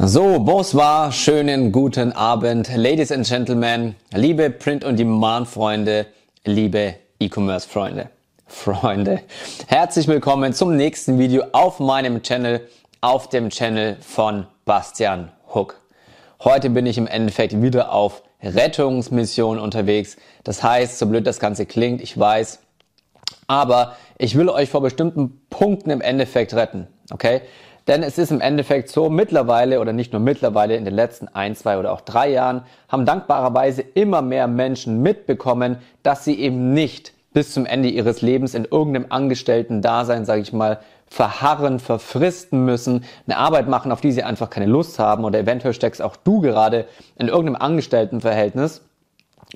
So, bonsoir, schönen guten Abend, Ladies and Gentlemen, liebe Print- und Demand-Freunde, liebe E-Commerce-Freunde. Freunde, herzlich willkommen zum nächsten Video auf meinem Channel, auf dem Channel von Bastian Hook. Heute bin ich im Endeffekt wieder auf Rettungsmission unterwegs. Das heißt, so blöd das Ganze klingt, ich weiß, aber ich will euch vor bestimmten Punkten im Endeffekt retten, okay? Denn es ist im Endeffekt so, mittlerweile oder nicht nur mittlerweile, in den letzten ein, zwei oder auch drei Jahren haben dankbarerweise immer mehr Menschen mitbekommen, dass sie eben nicht bis zum Ende ihres Lebens in irgendeinem Angestellten-Dasein, sage ich mal, verharren, verfristen müssen, eine Arbeit machen, auf die sie einfach keine Lust haben oder eventuell steckst auch du gerade in irgendeinem Angestelltenverhältnis,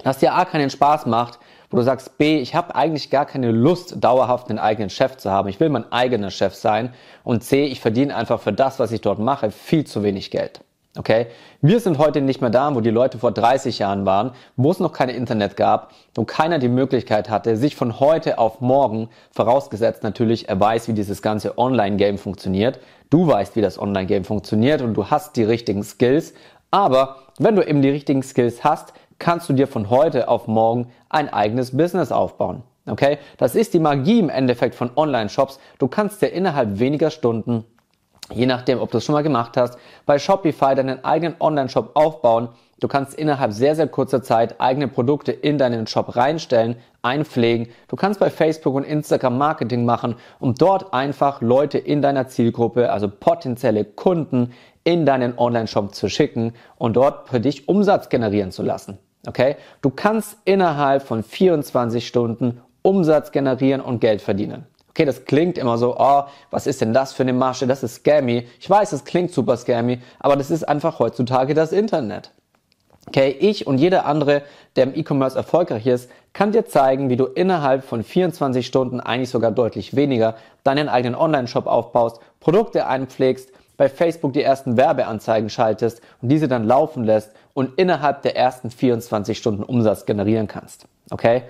das dir A keinen Spaß macht, wo du sagst, B, ich habe eigentlich gar keine Lust, dauerhaft einen eigenen Chef zu haben. Ich will mein eigener Chef sein. Und C, ich verdiene einfach für das, was ich dort mache, viel zu wenig Geld. Okay? Wir sind heute nicht mehr da, wo die Leute vor 30 Jahren waren, wo es noch kein Internet gab, wo keiner die Möglichkeit hatte, sich von heute auf morgen, vorausgesetzt natürlich, er weiß, wie dieses ganze Online-Game funktioniert. Du weißt, wie das Online-Game funktioniert und du hast die richtigen Skills. Aber wenn du eben die richtigen Skills hast, kannst du dir von heute auf morgen ein eigenes Business aufbauen. Okay? Das ist die Magie im Endeffekt von Online-Shops. Du kannst dir innerhalb weniger Stunden je nachdem, ob du es schon mal gemacht hast, bei Shopify deinen eigenen Online-Shop aufbauen. Du kannst innerhalb sehr, sehr kurzer Zeit eigene Produkte in deinen Shop reinstellen, einpflegen. Du kannst bei Facebook und Instagram Marketing machen, um dort einfach Leute in deiner Zielgruppe, also potenzielle Kunden, in deinen Online-Shop zu schicken und dort für dich Umsatz generieren zu lassen. Okay? Du kannst innerhalb von 24 Stunden Umsatz generieren und Geld verdienen. Okay, das klingt immer so, oh, was ist denn das für eine Masche? Das ist scammy. Ich weiß, es klingt super scammy, aber das ist einfach heutzutage das Internet. Okay, ich und jeder andere, der im E-Commerce erfolgreich ist, kann dir zeigen, wie du innerhalb von 24 Stunden, eigentlich sogar deutlich weniger, deinen eigenen Online-Shop aufbaust, Produkte einpflegst, bei Facebook die ersten Werbeanzeigen schaltest und diese dann laufen lässt und innerhalb der ersten 24 Stunden Umsatz generieren kannst. Okay?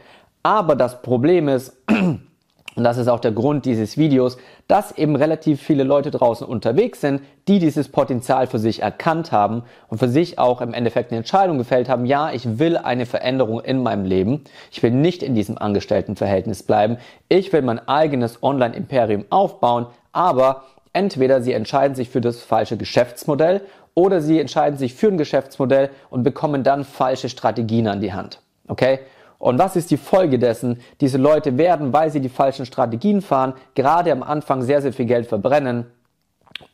Aber das Problem ist, und das ist auch der Grund dieses Videos, dass eben relativ viele Leute draußen unterwegs sind, die dieses Potenzial für sich erkannt haben und für sich auch im Endeffekt eine Entscheidung gefällt haben, ja, ich will eine Veränderung in meinem Leben. Ich will nicht in diesem Angestelltenverhältnis bleiben. Ich will mein eigenes Online-Imperium aufbauen, aber Entweder sie entscheiden sich für das falsche Geschäftsmodell oder sie entscheiden sich für ein Geschäftsmodell und bekommen dann falsche Strategien an die Hand. Okay? Und was ist die Folge dessen? Diese Leute werden, weil sie die falschen Strategien fahren, gerade am Anfang sehr, sehr viel Geld verbrennen.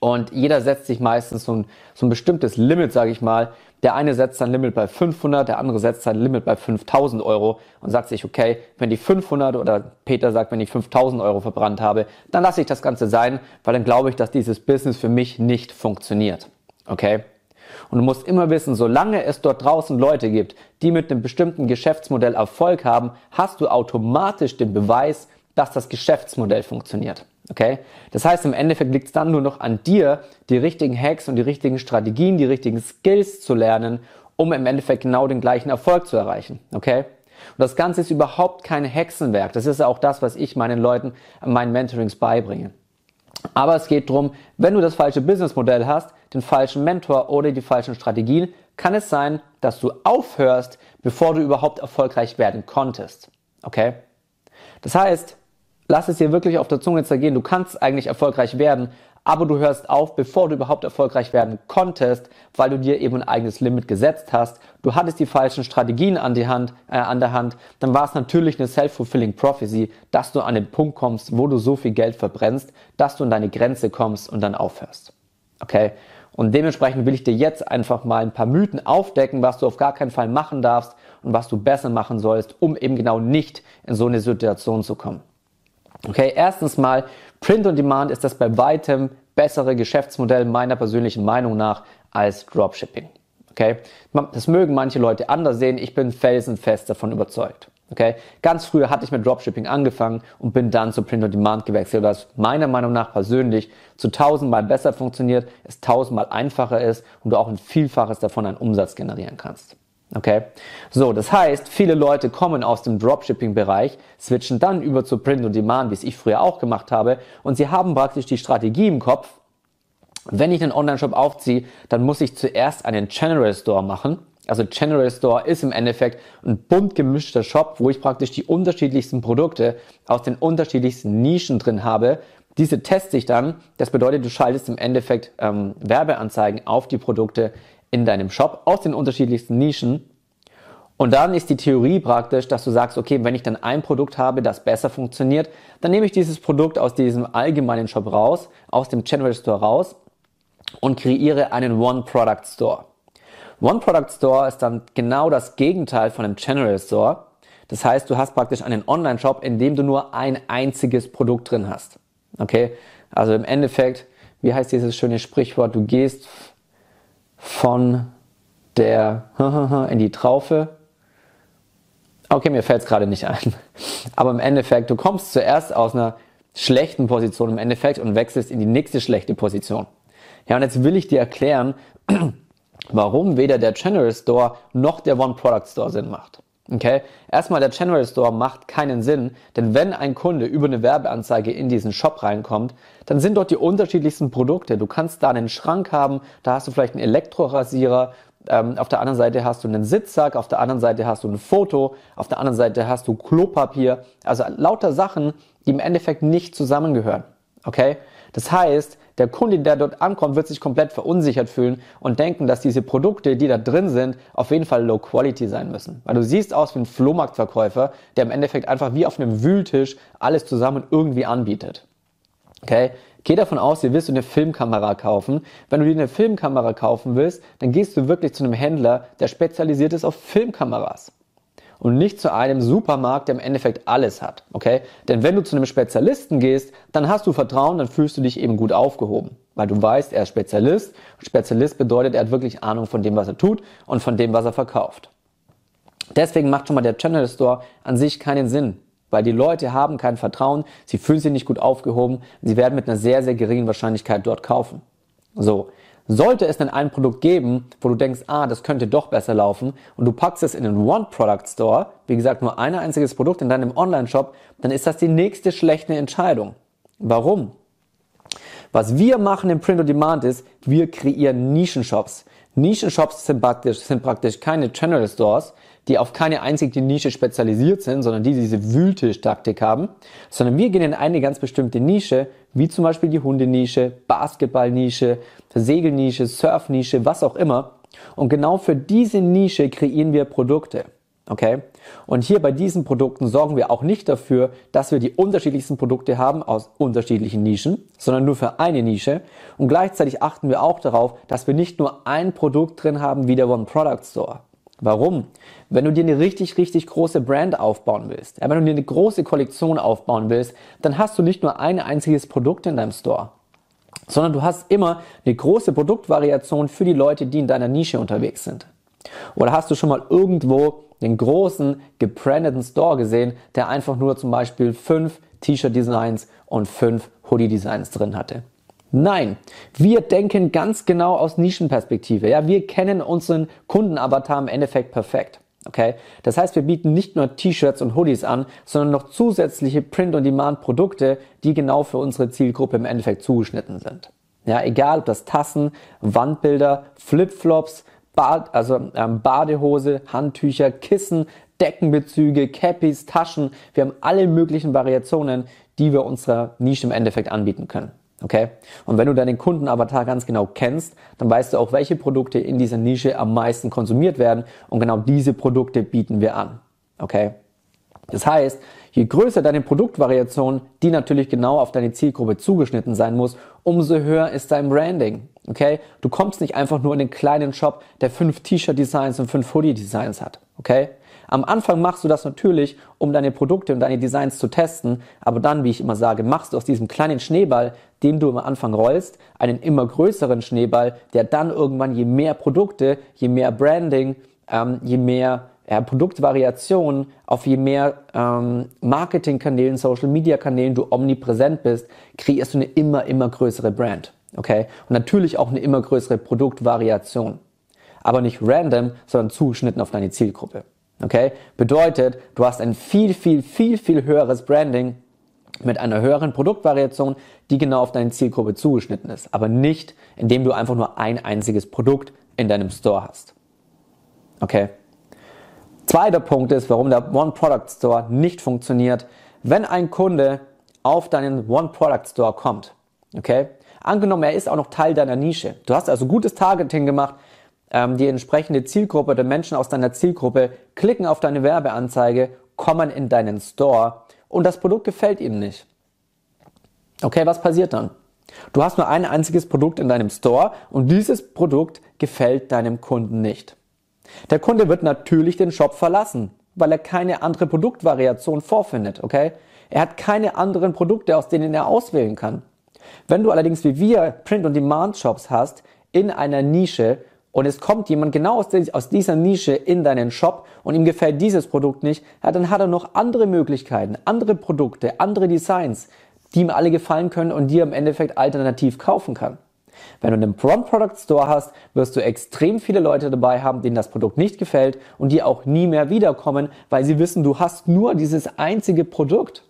Und jeder setzt sich meistens so ein, so ein bestimmtes Limit, sage ich mal, der eine setzt sein Limit bei 500, der andere setzt sein Limit bei 5000 Euro und sagt sich, okay, wenn die 500 oder Peter sagt, wenn ich 5000 Euro verbrannt habe, dann lasse ich das Ganze sein, weil dann glaube ich, dass dieses Business für mich nicht funktioniert. Okay? Und du musst immer wissen, solange es dort draußen Leute gibt, die mit einem bestimmten Geschäftsmodell Erfolg haben, hast du automatisch den Beweis, dass das Geschäftsmodell funktioniert. Okay? Das heißt, im Endeffekt liegt es dann nur noch an dir, die richtigen Hacks und die richtigen Strategien, die richtigen Skills zu lernen, um im Endeffekt genau den gleichen Erfolg zu erreichen. Okay? Und das Ganze ist überhaupt kein Hexenwerk. Das ist auch das, was ich meinen Leuten an meinen Mentorings beibringe. Aber es geht darum, wenn du das falsche Businessmodell hast, den falschen Mentor oder die falschen Strategien, kann es sein, dass du aufhörst, bevor du überhaupt erfolgreich werden konntest. Okay? Das heißt, lass es dir wirklich auf der Zunge zergehen. Du kannst eigentlich erfolgreich werden, aber du hörst auf, bevor du überhaupt erfolgreich werden konntest, weil du dir eben ein eigenes Limit gesetzt hast. Du hattest die falschen Strategien an, die Hand, äh, an der Hand. Dann war es natürlich eine self-fulfilling prophecy, dass du an den Punkt kommst, wo du so viel Geld verbrennst, dass du an deine Grenze kommst und dann aufhörst. Okay? Und dementsprechend will ich dir jetzt einfach mal ein paar Mythen aufdecken, was du auf gar keinen Fall machen darfst und was du besser machen sollst, um eben genau nicht in so eine Situation zu kommen. Okay, erstens mal, Print on Demand ist das bei weitem bessere Geschäftsmodell meiner persönlichen Meinung nach als Dropshipping. Okay, das mögen manche Leute anders sehen. Ich bin felsenfest davon überzeugt. Okay, ganz früher hatte ich mit Dropshipping angefangen und bin dann zu Print on Demand gewechselt, was meiner Meinung nach persönlich zu tausendmal besser funktioniert, es tausendmal einfacher ist und du auch ein Vielfaches davon an Umsatz generieren kannst. Okay? So, das heißt, viele Leute kommen aus dem Dropshipping-Bereich, switchen dann über zu Print on Demand, wie es ich früher auch gemacht habe, und sie haben praktisch die Strategie im Kopf, wenn ich einen Online-Shop aufziehe, dann muss ich zuerst einen General Store machen. Also General Store ist im Endeffekt ein bunt gemischter Shop, wo ich praktisch die unterschiedlichsten Produkte aus den unterschiedlichsten Nischen drin habe. Diese teste ich dann. Das bedeutet, du schaltest im Endeffekt ähm, Werbeanzeigen auf die Produkte in deinem Shop aus den unterschiedlichsten Nischen. Und dann ist die Theorie praktisch, dass du sagst, okay, wenn ich dann ein Produkt habe, das besser funktioniert, dann nehme ich dieses Produkt aus diesem allgemeinen Shop raus, aus dem General Store raus und kreiere einen One-Product Store. One-Product Store ist dann genau das Gegenteil von einem General Store. Das heißt, du hast praktisch einen Online-Shop, in dem du nur ein einziges Produkt drin hast. Okay? Also im Endeffekt, wie heißt dieses schöne Sprichwort? Du gehst von der in die Traufe. Okay, mir fällt es gerade nicht ein. Aber im Endeffekt, du kommst zuerst aus einer schlechten Position im Endeffekt und wechselst in die nächste schlechte Position. Ja, und jetzt will ich dir erklären, warum weder der General Store noch der One Product Store Sinn macht. Okay? Erstmal, der General Store macht keinen Sinn, denn wenn ein Kunde über eine Werbeanzeige in diesen Shop reinkommt, dann sind dort die unterschiedlichsten Produkte. Du kannst da einen Schrank haben, da hast du vielleicht einen Elektrorasierer, ähm, auf der anderen Seite hast du einen Sitzsack, auf der anderen Seite hast du ein Foto, auf der anderen Seite hast du Klopapier. Also lauter Sachen, die im Endeffekt nicht zusammengehören. Okay? Das heißt, der Kunde, der dort ankommt, wird sich komplett verunsichert fühlen und denken, dass diese Produkte, die da drin sind, auf jeden Fall Low Quality sein müssen. Weil du siehst aus wie ein Flohmarktverkäufer, der im Endeffekt einfach wie auf einem Wühltisch alles zusammen irgendwie anbietet. Okay? Geh davon aus, ihr willst du eine Filmkamera kaufen. Wenn du dir eine Filmkamera kaufen willst, dann gehst du wirklich zu einem Händler, der spezialisiert ist auf Filmkameras und nicht zu einem Supermarkt, der im Endeffekt alles hat. Okay? Denn wenn du zu einem Spezialisten gehst, dann hast du Vertrauen, dann fühlst du dich eben gut aufgehoben. Weil du weißt, er ist Spezialist. Spezialist bedeutet, er hat wirklich Ahnung von dem, was er tut und von dem, was er verkauft. Deswegen macht schon mal der Channel Store an sich keinen Sinn. Weil die Leute haben kein Vertrauen, sie fühlen sich nicht gut aufgehoben, sie werden mit einer sehr, sehr geringen Wahrscheinlichkeit dort kaufen. So. Sollte es denn ein Produkt geben, wo du denkst, ah, das könnte doch besser laufen und du packst es in einen One-Product-Store, wie gesagt, nur ein einziges Produkt in deinem Online-Shop, dann ist das die nächste schlechte Entscheidung. Warum? Was wir machen im Print on Demand ist, wir kreieren Nischenshops. Nischenshops sind praktisch, sind praktisch keine General Stores, die auf keine einzige Nische spezialisiert sind, sondern die diese Wühltisch-Taktik haben, sondern wir gehen in eine ganz bestimmte Nische, wie zum Beispiel die Hundenische, Basketballnische, Segelnische, Surfnische, was auch immer. Und genau für diese Nische kreieren wir Produkte. Okay? Und hier bei diesen Produkten sorgen wir auch nicht dafür, dass wir die unterschiedlichsten Produkte haben aus unterschiedlichen Nischen, sondern nur für eine Nische. Und gleichzeitig achten wir auch darauf, dass wir nicht nur ein Produkt drin haben wie der One Product Store. Warum? Wenn du dir eine richtig, richtig große Brand aufbauen willst, wenn du dir eine große Kollektion aufbauen willst, dann hast du nicht nur ein einziges Produkt in deinem Store, sondern du hast immer eine große Produktvariation für die Leute, die in deiner Nische unterwegs sind. Oder hast du schon mal irgendwo den großen gebrandeten Store gesehen, der einfach nur zum Beispiel fünf T-Shirt-Designs und fünf Hoodie-Designs drin hatte? Nein, wir denken ganz genau aus Nischenperspektive. Ja, wir kennen unseren Kundenavatar im Endeffekt perfekt. Okay? Das heißt, wir bieten nicht nur T-Shirts und Hoodies an, sondern noch zusätzliche Print-on-Demand-Produkte, die genau für unsere Zielgruppe im Endeffekt zugeschnitten sind. Ja, egal ob das Tassen, Wandbilder, Flipflops, Bad, also ähm, Badehose, Handtücher, Kissen, Deckenbezüge, Cappies, Taschen. Wir haben alle möglichen Variationen, die wir unserer Nische im Endeffekt anbieten können. Okay? Und wenn du deinen Kundenavatar ganz genau kennst, dann weißt du auch, welche Produkte in dieser Nische am meisten konsumiert werden und genau diese Produkte bieten wir an. Okay? Das heißt, je größer deine Produktvariation, die natürlich genau auf deine Zielgruppe zugeschnitten sein muss, umso höher ist dein Branding. Okay? Du kommst nicht einfach nur in den kleinen Shop, der fünf T-Shirt-Designs und fünf Hoodie-Designs hat. Okay? Am Anfang machst du das natürlich, um deine Produkte und deine Designs zu testen, aber dann, wie ich immer sage, machst du aus diesem kleinen Schneeball, den du am Anfang rollst, einen immer größeren Schneeball, der dann irgendwann je mehr Produkte, je mehr Branding, ähm, je mehr ja, Produktvariationen, auf je mehr ähm, Marketingkanälen, Social-Media-Kanälen du omnipräsent bist, kreierst du eine immer, immer größere Brand. Okay? Und natürlich auch eine immer größere Produktvariation. Aber nicht random, sondern zugeschnitten auf deine Zielgruppe. Okay? Bedeutet, du hast ein viel, viel, viel, viel höheres Branding mit einer höheren Produktvariation, die genau auf deine Zielgruppe zugeschnitten ist, aber nicht, indem du einfach nur ein einziges Produkt in deinem Store hast. Okay? Zweiter Punkt ist, warum der One-Product-Store nicht funktioniert. Wenn ein Kunde auf deinen One-Product-Store kommt, okay? Angenommen, er ist auch noch Teil deiner Nische. Du hast also gutes Targeting gemacht, ähm, die entsprechende Zielgruppe der Menschen aus deiner Zielgruppe klicken auf deine Werbeanzeige, kommen in deinen Store und das Produkt gefällt ihnen nicht. Okay, was passiert dann? Du hast nur ein einziges Produkt in deinem Store und dieses Produkt gefällt deinem Kunden nicht. Der Kunde wird natürlich den Shop verlassen, weil er keine andere Produktvariation vorfindet, okay? Er hat keine anderen Produkte, aus denen er auswählen kann. Wenn du allerdings wie wir Print-on-Demand-Shops hast, in einer Nische und es kommt jemand genau aus, dieser Nische in deinen Shop und ihm gefällt dieses Produkt nicht, ja, dann hat er noch andere Möglichkeiten, andere Produkte, andere Designs, die ihm alle gefallen können und die er im Endeffekt alternativ kaufen kann. Wenn du einen Prompt Product Store hast, wirst du extrem viele Leute dabei haben, denen das Produkt nicht gefällt und die auch nie mehr wiederkommen, weil sie wissen, du hast nur dieses einzige Produkt.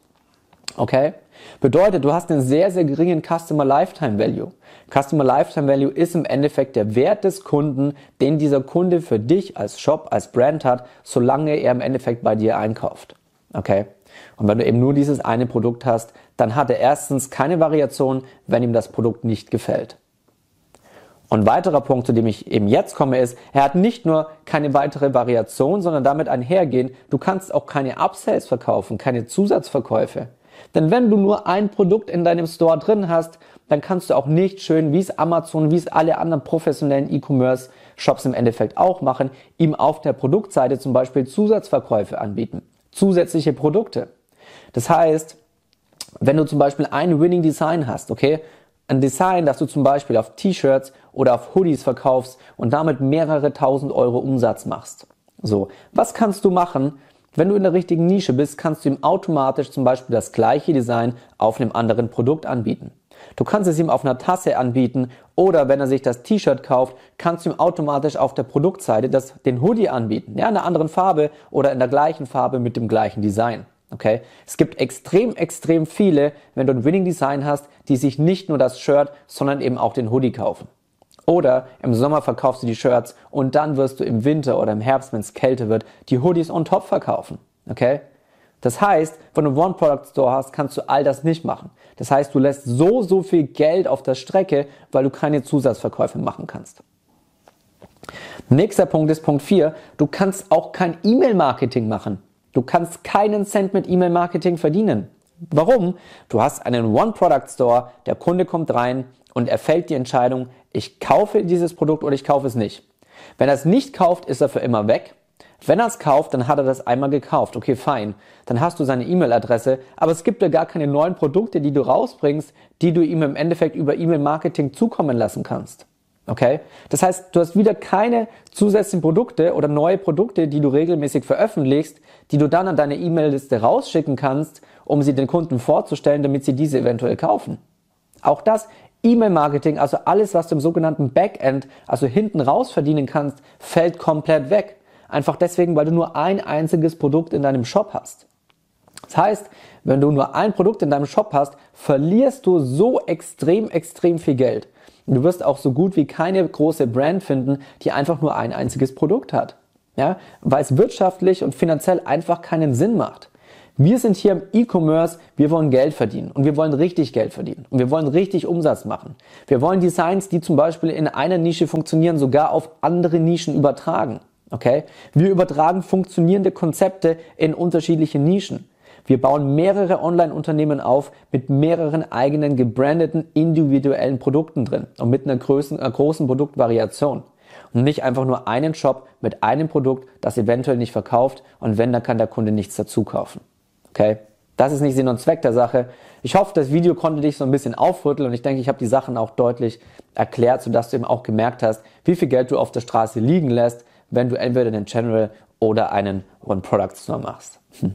Okay? Bedeutet, du hast einen sehr, sehr geringen Customer Lifetime Value. Customer Lifetime Value ist im Endeffekt der Wert des Kunden, den dieser Kunde für dich als Shop, als Brand hat, solange er im Endeffekt bei dir einkauft. Okay? Und wenn du eben nur dieses eine Produkt hast, dann hat er erstens keine Variation, wenn ihm das Produkt nicht gefällt. Und weiterer Punkt, zu dem ich eben jetzt komme, ist, er hat nicht nur keine weitere Variation, sondern damit einhergehen, du kannst auch keine Upsells verkaufen, keine Zusatzverkäufe. Denn wenn du nur ein Produkt in deinem Store drin hast, dann kannst du auch nicht schön, wie es Amazon, wie es alle anderen professionellen E-Commerce Shops im Endeffekt auch machen, ihm auf der Produktseite zum Beispiel Zusatzverkäufe anbieten. Zusätzliche Produkte. Das heißt, wenn du zum Beispiel ein Winning Design hast, okay, ein Design, das du zum Beispiel auf T-Shirts oder auf Hoodies verkaufst und damit mehrere tausend Euro Umsatz machst. So, was kannst du machen, wenn du in der richtigen Nische bist, kannst du ihm automatisch zum Beispiel das gleiche Design auf einem anderen Produkt anbieten. Du kannst es ihm auf einer Tasse anbieten oder wenn er sich das T-Shirt kauft, kannst du ihm automatisch auf der Produktseite das, den Hoodie anbieten. Ja, in einer anderen Farbe oder in der gleichen Farbe mit dem gleichen Design. Okay? Es gibt extrem, extrem viele, wenn du ein Winning Design hast, die sich nicht nur das Shirt, sondern eben auch den Hoodie kaufen. Oder im Sommer verkaufst du die Shirts und dann wirst du im Winter oder im Herbst, wenn es kälter wird, die Hoodies on top verkaufen. Okay? Das heißt, wenn du One-Product-Store hast, kannst du all das nicht machen. Das heißt, du lässt so, so viel Geld auf der Strecke, weil du keine Zusatzverkäufe machen kannst. Nächster Punkt ist Punkt 4. Du kannst auch kein E-Mail-Marketing machen. Du kannst keinen Cent mit E-Mail-Marketing verdienen. Warum? Du hast einen One-Product-Store, der Kunde kommt rein und er fällt die Entscheidung, ich kaufe dieses Produkt oder ich kaufe es nicht. Wenn er es nicht kauft, ist er für immer weg. Wenn er es kauft, dann hat er das einmal gekauft. Okay, fein. Dann hast du seine E-Mail-Adresse, aber es gibt ja gar keine neuen Produkte, die du rausbringst, die du ihm im Endeffekt über E-Mail-Marketing zukommen lassen kannst. Okay? Das heißt, du hast wieder keine zusätzlichen Produkte oder neue Produkte, die du regelmäßig veröffentlichst, die du dann an deine E-Mail-Liste rausschicken kannst, um sie den Kunden vorzustellen, damit sie diese eventuell kaufen. Auch das E-Mail-Marketing, also alles, was du im sogenannten Backend, also hinten raus verdienen kannst, fällt komplett weg. Einfach deswegen, weil du nur ein einziges Produkt in deinem Shop hast. Das heißt, wenn du nur ein Produkt in deinem Shop hast, verlierst du so extrem, extrem viel Geld. Du wirst auch so gut wie keine große Brand finden, die einfach nur ein einziges Produkt hat. Ja, weil es wirtschaftlich und finanziell einfach keinen Sinn macht. Wir sind hier im E-Commerce, wir wollen Geld verdienen und wir wollen richtig Geld verdienen und wir wollen richtig Umsatz machen. Wir wollen Designs, die zum Beispiel in einer Nische funktionieren, sogar auf andere Nischen übertragen. Okay? Wir übertragen funktionierende Konzepte in unterschiedliche Nischen. Wir bauen mehrere Online-Unternehmen auf mit mehreren eigenen gebrandeten individuellen Produkten drin und mit einer großen, einer großen Produktvariation. Und nicht einfach nur einen Shop mit einem Produkt, das eventuell nicht verkauft und wenn, dann kann der Kunde nichts dazu kaufen. Okay? Das ist nicht Sinn und Zweck der Sache. Ich hoffe, das Video konnte dich so ein bisschen aufrütteln und ich denke, ich habe die Sachen auch deutlich erklärt, sodass du eben auch gemerkt hast, wie viel Geld du auf der Straße liegen lässt, wenn du entweder einen General oder einen One-Product-Store machst. Hm.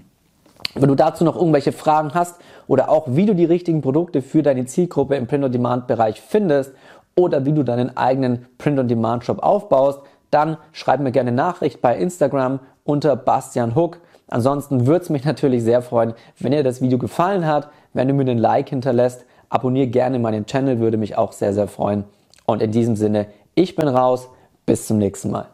Wenn du dazu noch irgendwelche Fragen hast oder auch wie du die richtigen Produkte für deine Zielgruppe im Print-on-Demand-Bereich findest oder wie du deinen eigenen Print-on-Demand-Shop aufbaust, dann schreib mir gerne Nachricht bei Instagram unter Bastian Hook. Ansonsten würde es mich natürlich sehr freuen, wenn dir das Video gefallen hat, wenn du mir einen Like hinterlässt. Abonniere gerne meinen Channel, würde mich auch sehr, sehr freuen. Und in diesem Sinne, ich bin raus. Bis zum nächsten Mal.